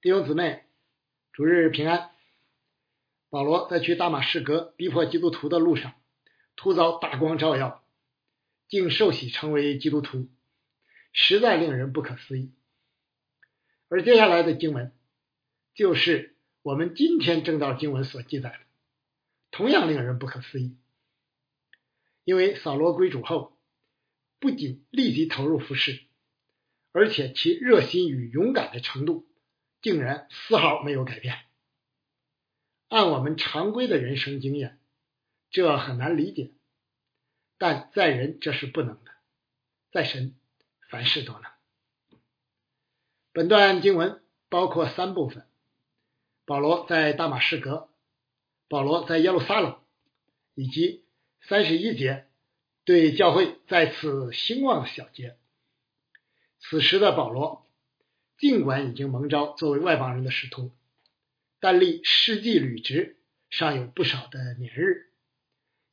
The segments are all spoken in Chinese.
弟兄姊妹，主日平安。保罗在去大马士革逼迫基督徒的路上，突遭大光照耀，竟受洗成为基督徒，实在令人不可思议。而接下来的经文，就是我们今天正道经文所记载的，同样令人不可思议。因为扫罗归主后，不仅立即投入服侍，而且其热心与勇敢的程度。竟然丝毫没有改变。按我们常规的人生经验，这很难理解。但在人这是不能的，在神凡事都能。本段经文包括三部分：保罗在大马士革，保罗在耶路撒冷，以及三十一节对教会再次兴旺的小节。此时的保罗。尽管已经蒙召作为外邦人的使徒，但离世纪履职尚有不少的年日，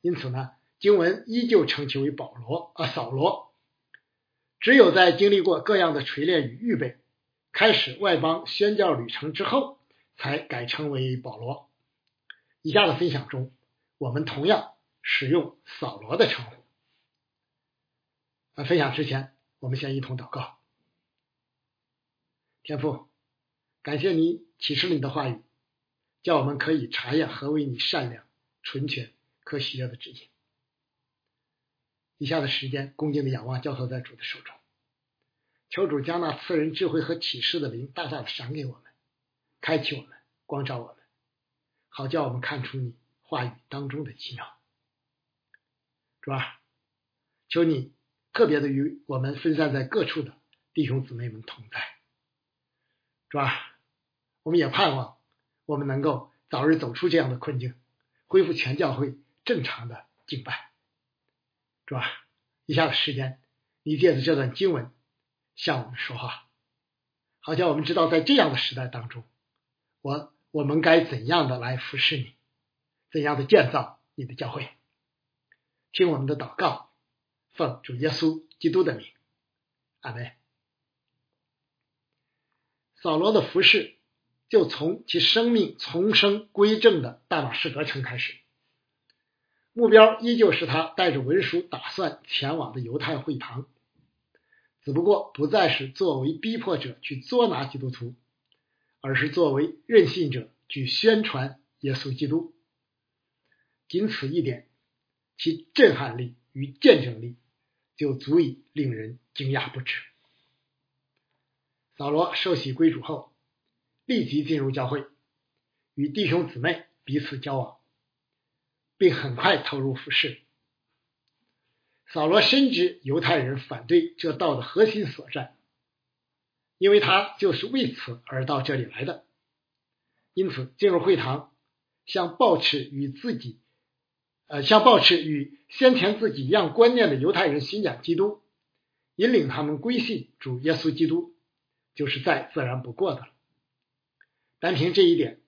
因此呢，经文依旧称其为保罗啊扫罗。只有在经历过各样的锤炼与预备，开始外邦宣教旅程之后，才改称为保罗。以下的分享中，我们同样使用扫罗的称呼。啊，分享之前，我们先一同祷告。天父，感谢你启示了你的话语，叫我们可以查验何为你善良、纯全、可喜悦的旨意。以下的时间，恭敬的仰望，交托在主的手中，求主将那赐人智慧和启示的灵大大的赏给我们，开启我们，光照我们，好叫我们看出你话语当中的奇妙。主啊，求你特别的与我们分散在各处的弟兄姊妹们同在。是吧？我们也盼望我们能够早日走出这样的困境，恢复全教会正常的敬拜，是吧？以下的时间，你借着这段经文向我们说话，好像我们知道在这样的时代当中，我我们该怎样的来服侍你，怎样的建造你的教会。听我们的祷告，奉主耶稣基督的名，阿门。扫罗的服饰就从其生命重生归正的大马士革城开始，目标依旧是他带着文书打算前往的犹太会堂，只不过不再是作为逼迫者去捉拿基督徒，而是作为任信者去宣传耶稣基督。仅此一点，其震撼力与见证力就足以令人惊讶不止。扫罗受洗归主后，立即进入教会，与弟兄姊妹彼此交往，并很快投入服侍。扫罗深知犹太人反对这道的核心所在，因为他就是为此而到这里来的。因此，进入会堂，向抱持与自己，呃，向抱持与先前自己一样观念的犹太人宣讲基督，引领他们归信主耶稣基督。就是再自然不过的了。单凭这一点，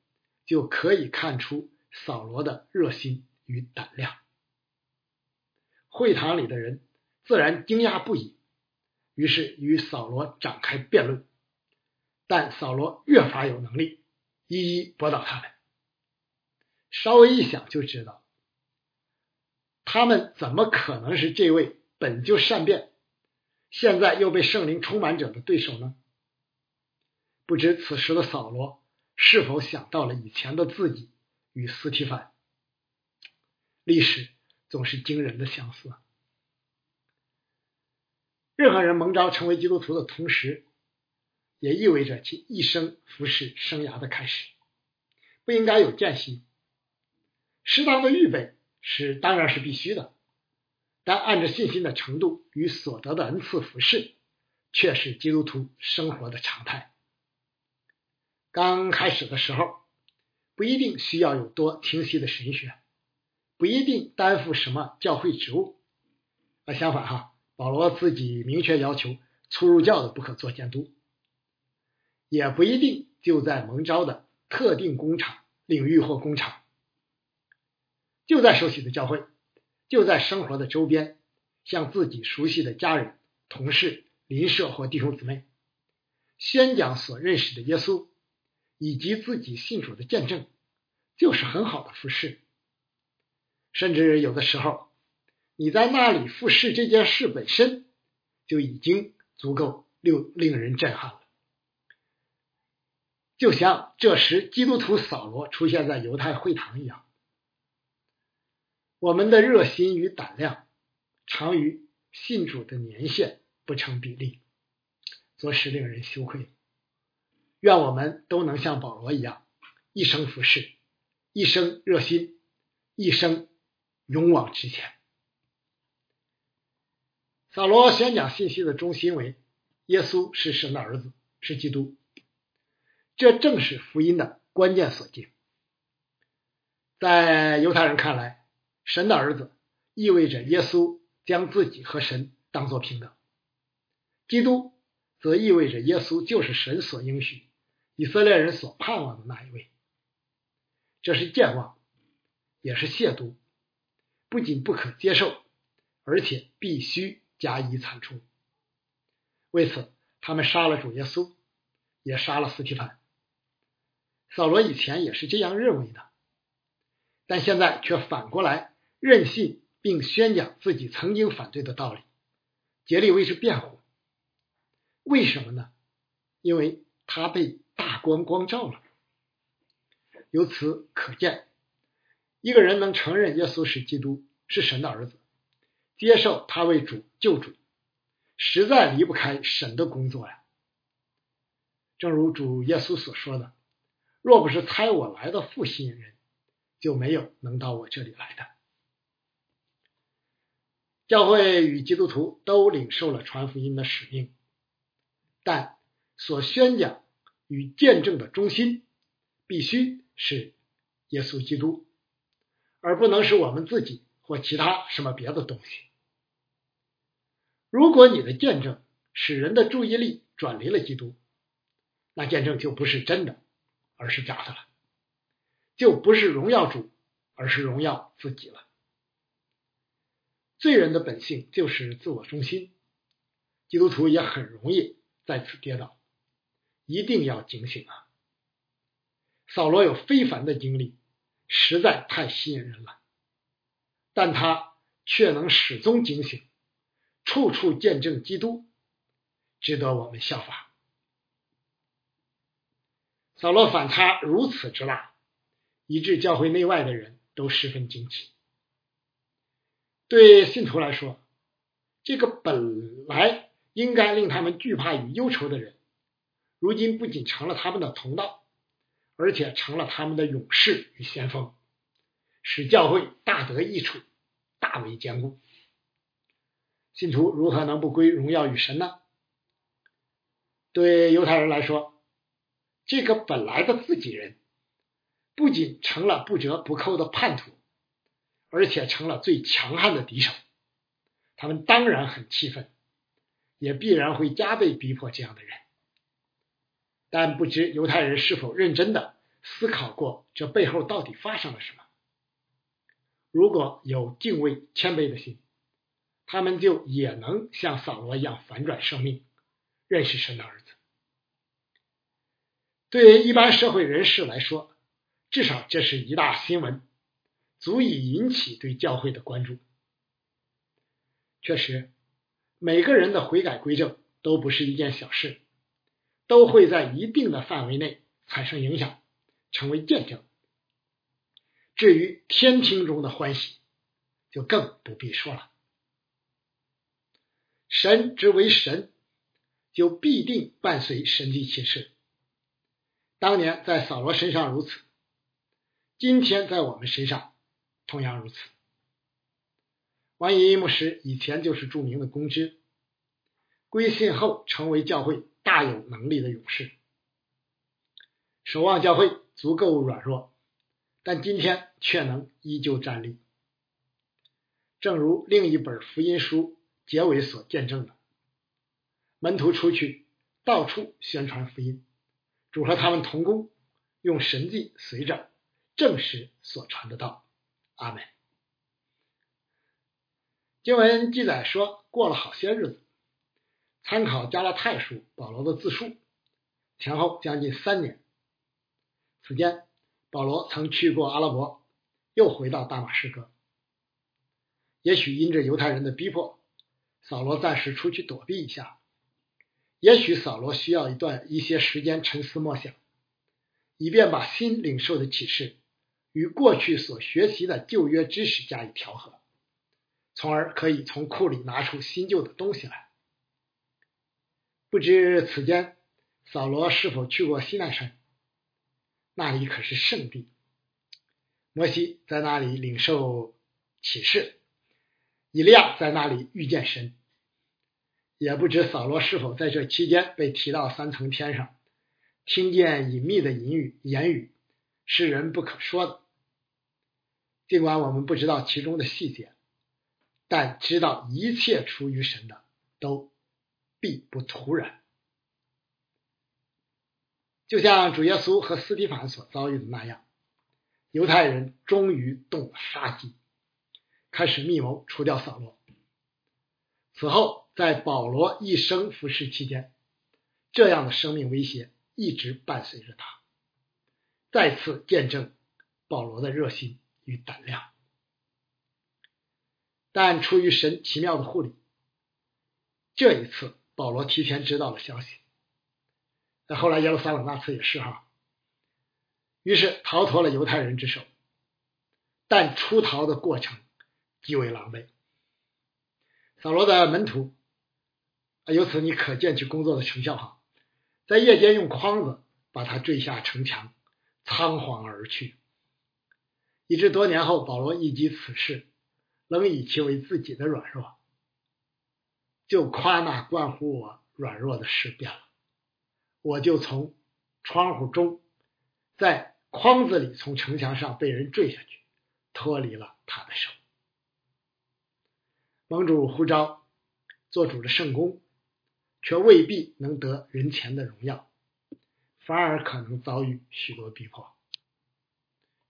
就可以看出扫罗的热心与胆量。会堂里的人自然惊讶不已，于是与扫罗展开辩论。但扫罗越发有能力，一一驳倒他们。稍微一想就知道，他们怎么可能是这位本就善变，现在又被圣灵充满者的对手呢？不知此时的扫罗是否想到了以前的自己与斯提凡？历史总是惊人的相似。任何人蒙召成为基督徒的同时，也意味着其一生服侍生涯的开始，不应该有间隙。适当的预备是当然是必须的，但按着信心的程度与所得的恩赐服侍，却是基督徒生活的常态。刚开始的时候，不一定需要有多清晰的神学，不一定担负什么教会职务。那，相反哈，保罗自己明确要求初入教的不可做监督，也不一定就在蒙召的特定工厂领域或工厂，就在熟悉的教会，就在生活的周边，向自己熟悉的家人、同事、邻舍或弟兄姊妹宣讲所认识的耶稣。以及自己信主的见证，就是很好的服饰。甚至有的时候，你在那里服侍这件事本身，就已经足够令令人震撼了。就像这时基督徒扫罗出现在犹太会堂一样，我们的热心与胆量，常与信主的年限不成比例，着实令人羞愧。愿我们都能像保罗一样，一生服侍，一生热心，一生勇往直前。扫罗宣讲信息的中心为耶稣是神的儿子，是基督。这正是福音的关键所在。在犹太人看来，神的儿子意味着耶稣将自己和神当作平等；基督则意味着耶稣就是神所应许、以色列人所盼望的那一位。这是健忘，也是亵渎，不仅不可接受，而且必须加以铲除。为此，他们杀了主耶稣，也杀了斯提凡。扫罗以前也是这样认为的，但现在却反过来任性，并宣讲自己曾经反对的道理，竭力为之辩护。为什么呢？因为他被大光光照了。由此可见，一个人能承认耶稣是基督，是神的儿子，接受他为主救主，实在离不开神的工作呀。正如主耶稣所说的。若不是猜我来的父吸引人，就没有能到我这里来的。教会与基督徒都领受了传福音的使命，但所宣讲与见证的中心必须是耶稣基督，而不能是我们自己或其他什么别的东西。如果你的见证使人的注意力转离了基督，那见证就不是真的。而是假的了，就不是荣耀主，而是荣耀自己了。罪人的本性就是自我中心，基督徒也很容易在此跌倒，一定要警醒啊！扫罗有非凡的经历，实在太吸引人了，但他却能始终警醒，处处见证基督，值得我们效法。扫罗反差如此之大，以致教会内外的人都十分惊奇。对信徒来说，这个本来应该令他们惧怕与忧愁的人，如今不仅成了他们的同道，而且成了他们的勇士与先锋，使教会大得益处，大为坚固。信徒如何能不归荣耀与神呢？对犹太人来说，这个本来的自己人，不仅成了不折不扣的叛徒，而且成了最强悍的敌手。他们当然很气愤，也必然会加倍逼迫这样的人。但不知犹太人是否认真的思考过这背后到底发生了什么？如果有敬畏谦卑的心，他们就也能像扫罗一样反转生命，认识神的儿子。对于一般社会人士来说，至少这是一大新闻，足以引起对教会的关注。确实，每个人的悔改归正都不是一件小事，都会在一定的范围内产生影响，成为见证。至于天庭中的欢喜，就更不必说了。神之为神，就必定伴随神迹启示。当年在扫罗身上如此，今天在我们身上同样如此。王一牧师以前就是著名的公知，归信后成为教会大有能力的勇士，守望教会足够软弱，但今天却能依旧站立。正如另一本福音书结尾所见证的，门徒出去到处宣传福音。主和他们同工，用神迹随着证实所传的道。阿门。经文记载说，过了好些日子，参考加拉太书保罗的自述，前后将近三年，此间，保罗曾去过阿拉伯，又回到大马士革。也许因着犹太人的逼迫，扫罗暂时出去躲避一下；也许扫罗需要一段一些时间沉思默想，以便把新领受的启示与过去所学习的旧约知识加以调和，从而可以从库里拿出新旧的东西来。不知此间扫罗是否去过西奈山？那里可是圣地，摩西在那里领受启示。以利亚在那里遇见神，也不知扫罗是否在这期间被提到三层天上，听见隐秘的隐语，言语是人不可说的。尽管我们不知道其中的细节，但知道一切出于神的都必不突然。就像主耶稣和斯蒂凡所遭遇的那样，犹太人终于动了杀机。开始密谋除掉扫罗。此后，在保罗一生服侍期间，这样的生命威胁一直伴随着他，再次见证保罗的热心与胆量。但出于神奇妙的护理，这一次保罗提前知道了消息。在后来耶路撒冷那次也是哈，于是逃脱了犹太人之手，但出逃的过程。极为狼狈。扫罗的门徒，由此你可见其工作的成效哈，在夜间用筐子把他坠下城墙，仓皇而去，以致多年后保罗一及此事，仍以其为自己的软弱，就夸那关乎我软弱的事变了，我就从窗户中，在筐子里从城墙上被人坠下去，脱离了他的手。盟主呼召做主的圣公，却未必能得人前的荣耀，反而可能遭遇许多逼迫。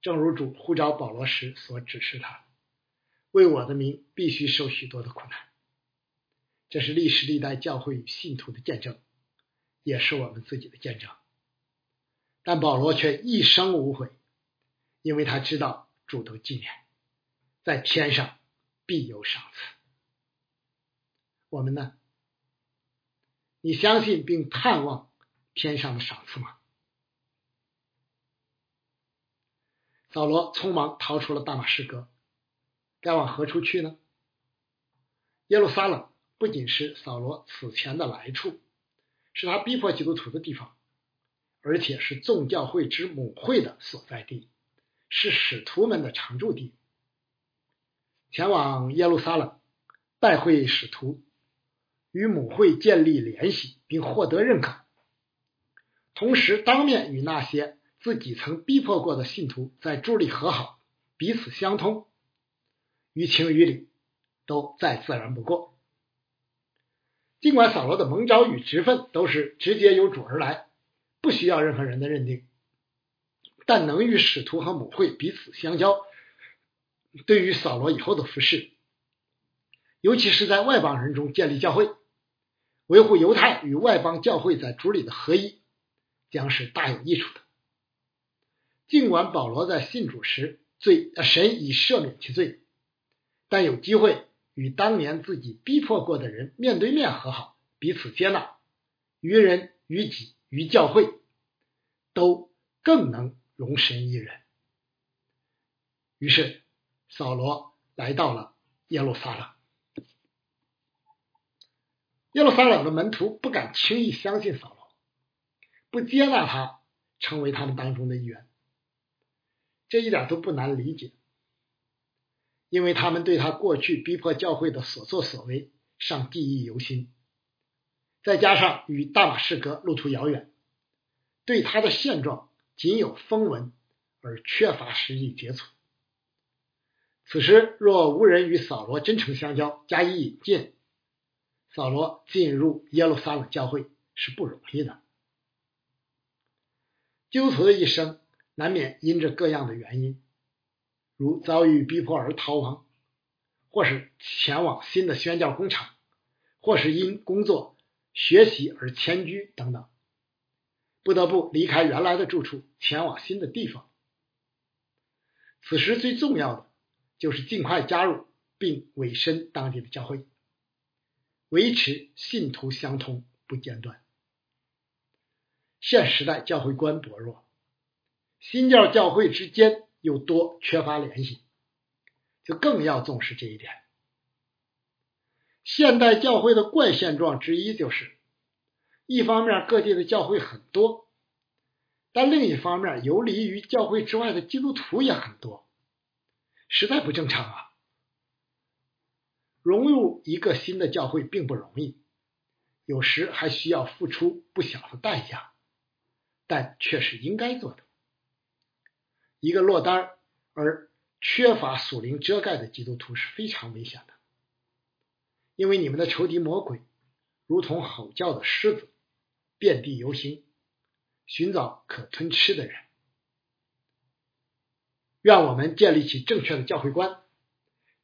正如主呼召保罗时所指示他，为我的名必须受许多的苦难。这是历史历代教会与信徒的见证，也是我们自己的见证。但保罗却一生无悔，因为他知道主的纪念，在天上必有赏赐。我们呢？你相信并盼望天上的赏赐吗？扫罗匆忙逃出了大马士革，该往何处去呢？耶路撒冷不仅是扫罗此前的来处，是他逼迫基督徒的地方，而且是众教会之母会的所在地，是使徒们的常住地。前往耶路撒冷拜会使徒。与母会建立联系，并获得认可，同时当面与那些自己曾逼迫过的信徒在主里和好，彼此相通，于情于理都再自然不过。尽管扫罗的蒙召与职分都是直接由主而来，不需要任何人的认定，但能与使徒和母会彼此相交，对于扫罗以后的服饰，尤其是在外邦人中建立教会。维护犹太与外邦教会在主里的合一，将是大有益处的。尽管保罗在信主时罪神已赦免其罪，但有机会与当年自己逼迫过的人面对面和好，彼此接纳，于人于己于教会，都更能容神一人。于是扫罗来到了耶路撒冷。耶路撒冷的门徒不敢轻易相信扫罗，不接纳他成为他们当中的一员。这一点都不难理解，因为他们对他过去逼迫教会的所作所为尚记忆犹新，再加上与大马士革路途遥远，对他的现状仅有风闻，而缺乏实际接触。此时若无人与扫罗真诚相交，加以引荐。扫罗进入耶路撒冷教会是不容易的。基督徒的一生难免因着各样的原因，如遭遇逼迫而逃亡，或是前往新的宣教工厂，或是因工作、学习而迁居等等。不得不离开原来的住处，前往新的地方。此时最重要的就是尽快加入并委身当地的教会，维持信徒相通不间断。现时代教会观薄弱，新教教会之间又多缺乏联系，就更要重视这一点。现代教会的怪现状之一就是，一方面各地的教会很多，但另一方面游离于教会之外的基督徒也很多，实在不正常啊！融入一个新的教会并不容易，有时还需要付出不小的代价，但却是应该做的。一个落单而缺乏属灵遮盖的基督徒是非常危险的。因为你们的仇敌魔鬼如同吼叫的狮子，遍地游行，寻找可吞吃的人。愿我们建立起正确的教会观，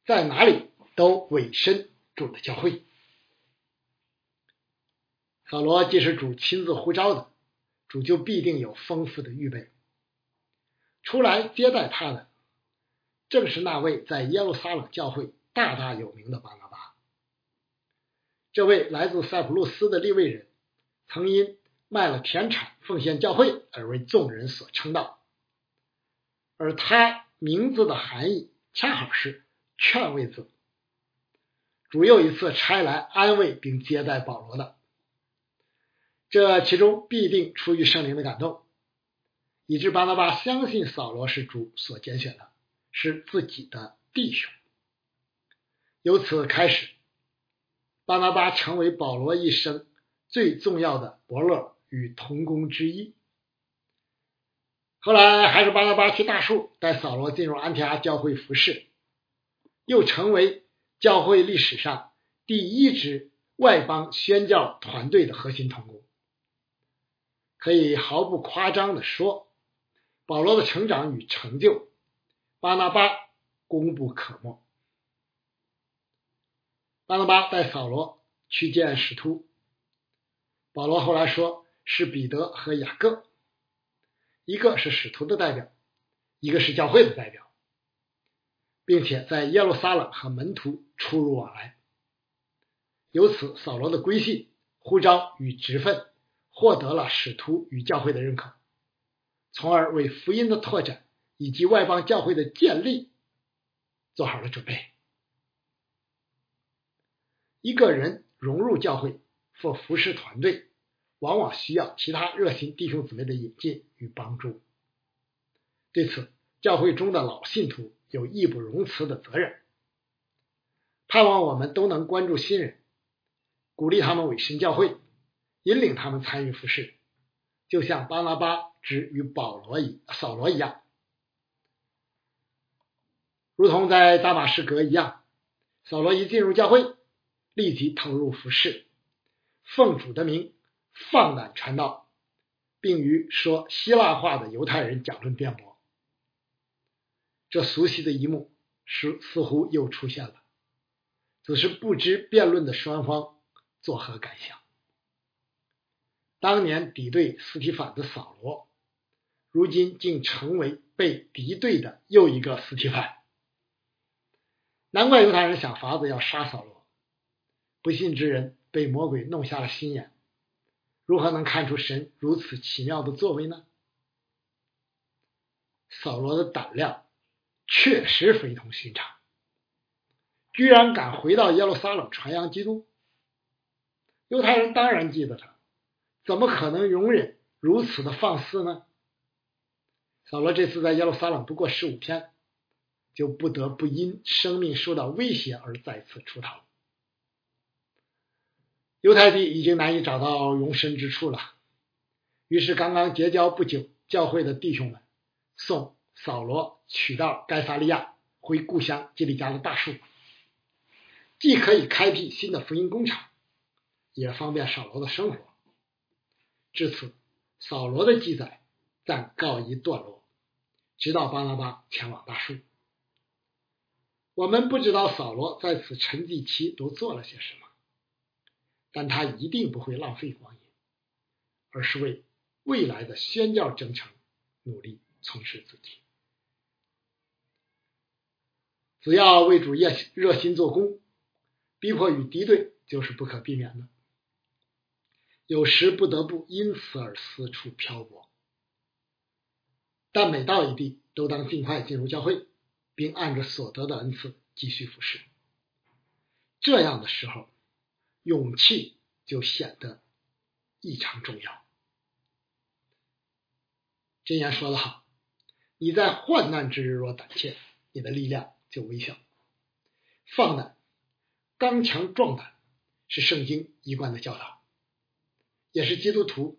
在哪里都委身主的教会。扫罗既是主亲自呼召的，主就必定有丰富的预备。出来接待他的，正是那位在耶路撒冷教会大大有名的巴拿巴。这位来自塞浦路斯的利未人，曾因卖了田产奉献教会而为众人所称道，而他名字的含义恰好是劝慰字。主又一次差来安慰并接待保罗的，这其中必定出于圣灵的感动，以致巴拿巴相信扫罗是主所拣选的，是自己的弟兄，由此开始。巴拿巴成为保罗一生最重要的伯乐与同工之一。后来还是巴拿巴去大树带扫罗进入安提阿教会服侍，又成为教会历史上第一支外邦宣教团队的核心同工。可以毫不夸张的说，保罗的成长与成就，巴拿巴功不可没。巴拿巴带扫罗去见使徒，保罗后来说是彼得和雅各，一个是使徒的代表，一个是教会的代表，并且在耶路撒冷和门徒出入往来，由此扫罗的归信、呼召与职分获得了使徒与教会的认可，从而为福音的拓展以及外邦教会的建立做好了准备。一个人融入教会或服侍团队，往往需要其他热心弟兄姊妹的引进与帮助。对此，教会中的老信徒有义不容辞的责任。盼望我们都能关注新人，鼓励他们委身教会，引领他们参与服侍，就像巴拿巴之与保罗一扫罗一样，如同在大马士革一样，扫罗一进入教会。立即投入服侍，奉主的名放胆传道，并与说希腊话的犹太人讲论辩驳。这熟悉的一幕似似乎又出现了，只是不知辩论的双方作何感想。当年敌对斯提凡的扫罗，如今竟成为被敌对的又一个斯提凡。难怪犹太人想法子要杀扫罗。不信之人被魔鬼弄瞎了心眼，如何能看出神如此奇妙的作为呢？扫罗的胆量确实非同寻常，居然敢回到耶路撒冷传扬基督。犹太人当然记得他，怎么可能容忍如此的放肆呢？扫罗这次在耶路撒冷不过十五天，就不得不因生命受到威胁而再次出逃。犹太地已经难以找到容身之处了，于是刚刚结交不久教会的弟兄们送扫罗取到该萨利亚回故乡基利家的大树，既可以开辟新的福音工厂，也方便扫罗的生活。至此，扫罗的记载暂告一段落，直到巴拿巴前往大树。我们不知道扫罗在此沉寂期都做了些什么。但他一定不会浪费光阴，而是为未来的宣教征程努力从事自己。只要为主业热心做工，逼迫与敌对就是不可避免的。有时不得不因此而四处漂泊，但每到一地，都当尽快进入教会，并按着所得的恩赐继续服侍。这样的时候，勇气就显得异常重要。箴言说得好：“你在患难之日若胆怯，你的力量就微小。”放胆、刚强、壮胆是圣经一贯的教导。也是基督徒，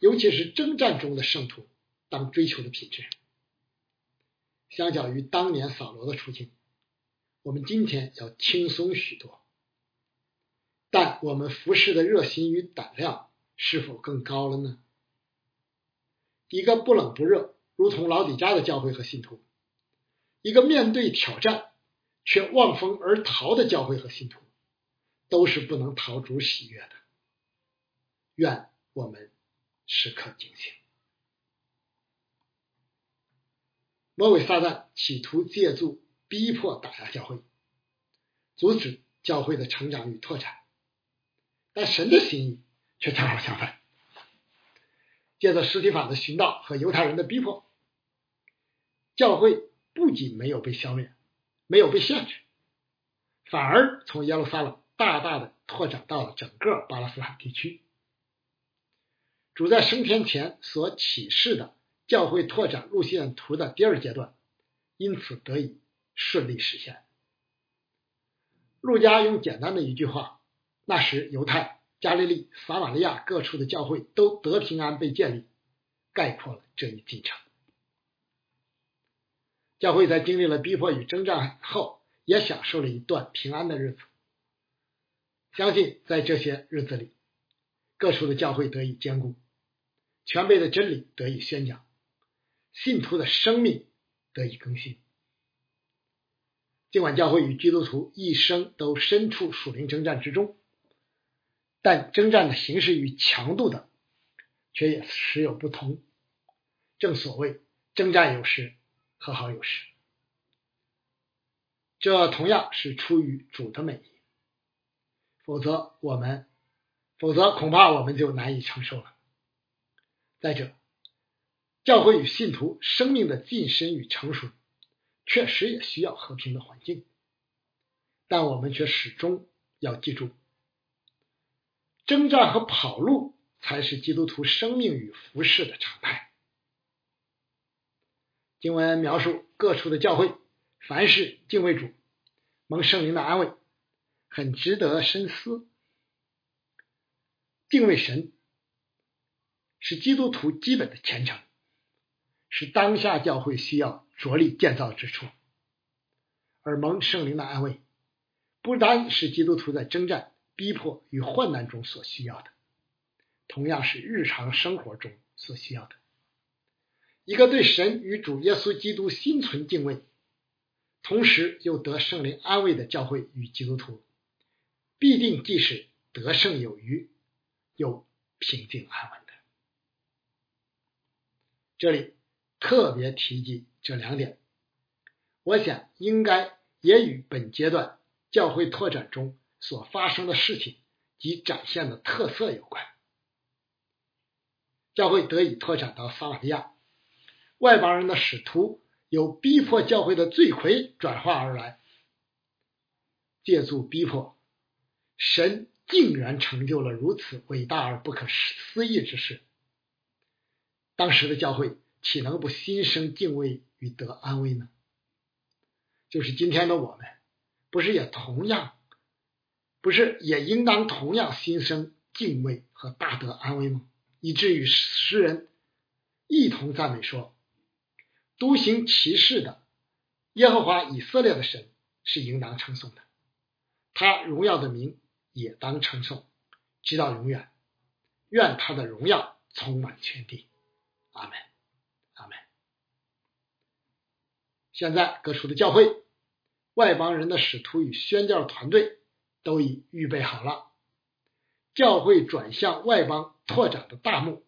尤其是征战中的圣徒，当追求的品质。相较于当年扫罗的处境，我们今天要轻松许多。但我们服侍的热心与胆量是否更高了呢？一个不冷不热，如同老底家的教会和信徒；一个面对挑战却望风而逃的教会和信徒，都是不能逃主喜悦的。愿我们时刻警醒。魔鬼撒旦企图借助逼迫打压教会，阻止教会的成长与拓展，但神的心意却恰好相反。借着实体法的寻道和犹太人的逼迫，教会不仅没有被消灭，没有被限制，反而从耶路撒冷大大的拓展到了整个巴勒斯坦地区。主在升天前所启示的教会拓展路线图的第二阶段，因此得以顺利实现。路加用简单的一句话：“那时犹太、加利利、撒玛利亚各处的教会都得平安被建立”，概括了这一进程。教会在经历了逼迫与征战后，也享受了一段平安的日子。相信在这些日子里，各处的教会得以坚固。全备的真理得以宣讲，信徒的生命得以更新。尽管教会与基督徒一生都身处属灵征战之中，但征战的形式与强度等却也时有不同。正所谓征战有时，和好有时。这同样是出于主的美意，否则我们，否则恐怕我们就难以承受了。再者，教会与信徒生命的晋升与成熟，确实也需要和平的环境，但我们却始终要记住，征战和跑路才是基督徒生命与服饰的常态。经文描述各处的教会，凡事敬畏主、蒙圣灵的安慰，很值得深思。敬畏神。是基督徒基本的虔诚，是当下教会需要着力建造之处。而蒙圣灵的安慰，不单是基督徒在征战、逼迫与患难中所需要的，同样是日常生活中所需要的。一个对神与主耶稣基督心存敬畏，同时又得圣灵安慰的教会与基督徒，必定既是得胜有余，又平静安稳的。这里特别提及这两点，我想应该也与本阶段教会拓展中所发生的事情及展现的特色有关。教会得以拓展到撒玛利亚，外邦人的使徒由逼迫教会的罪魁转化而来，借助逼迫，神竟然成就了如此伟大而不可思议之事。当时的教会岂能不心生敬畏与得安慰呢？就是今天的我们，不是也同样，不是也应当同样心生敬畏和大得安慰吗？以至于诗人一同赞美说：“独行其事的耶和华以色列的神是应当称颂的，他荣耀的名也当称颂，直到永远。愿他的荣耀充满全地。”阿门，阿门。现在各处的教会、外邦人的使徒与宣教团队都已预备好了，教会转向外邦拓展的大幕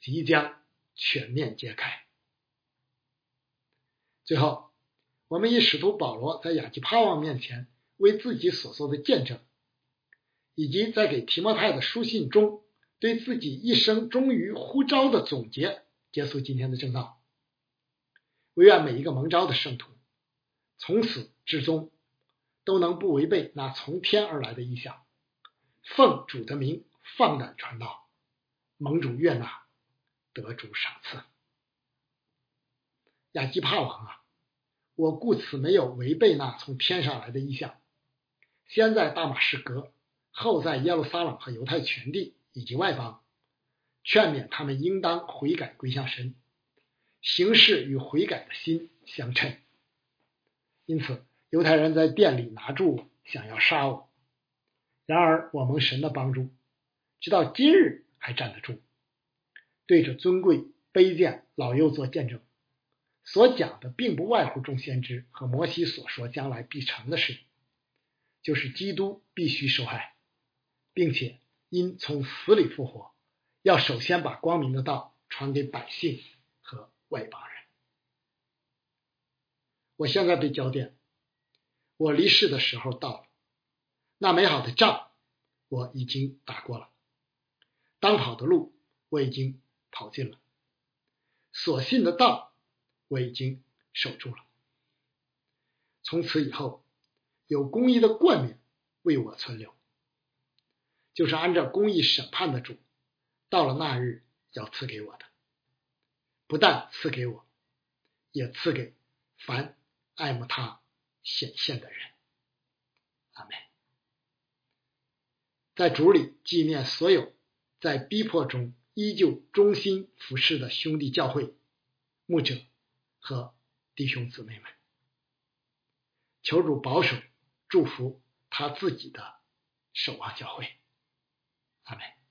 即将全面揭开。最后，我们以使徒保罗在亚基帕王面前为自己所做的见证，以及在给提摩太的书信中对自己一生忠于呼召的总结，结束今天的正道。唯愿每一个蒙召的圣徒，从此至终都能不违背那从天而来的意向，奉主的名放胆传道，蒙主悦纳，得主赏赐。亚基帕王啊，我故此没有违背那从天上来的意向，先在大马士革，后在耶路撒冷和犹太全地以及外邦，劝勉他们应当悔改归向神。形式与悔改的心相称，因此犹太人在店里拿住我，想要杀我。然而我蒙神的帮助，直到今日还站得住。对着尊贵卑贱老幼做见证，所讲的并不外乎众先知和摩西所说将来必成的事，就是基督必须受害，并且因从死里复活，要首先把光明的道传给百姓。外邦人，我现在被交电，我离世的时候到了。那美好的仗我已经打过了，当跑的路我已经跑尽了，所信的道我已经守住了。从此以后，有公义的冠冕为我存留，就是按照公义审判的主，到了那日要赐给我的。不但赐给我，也赐给凡爱慕他显现的人。阿门。在主里纪念所有在逼迫中依旧忠心服侍的兄弟教会牧者和弟兄姊妹们，求主保守祝福他自己的守望教会。阿门。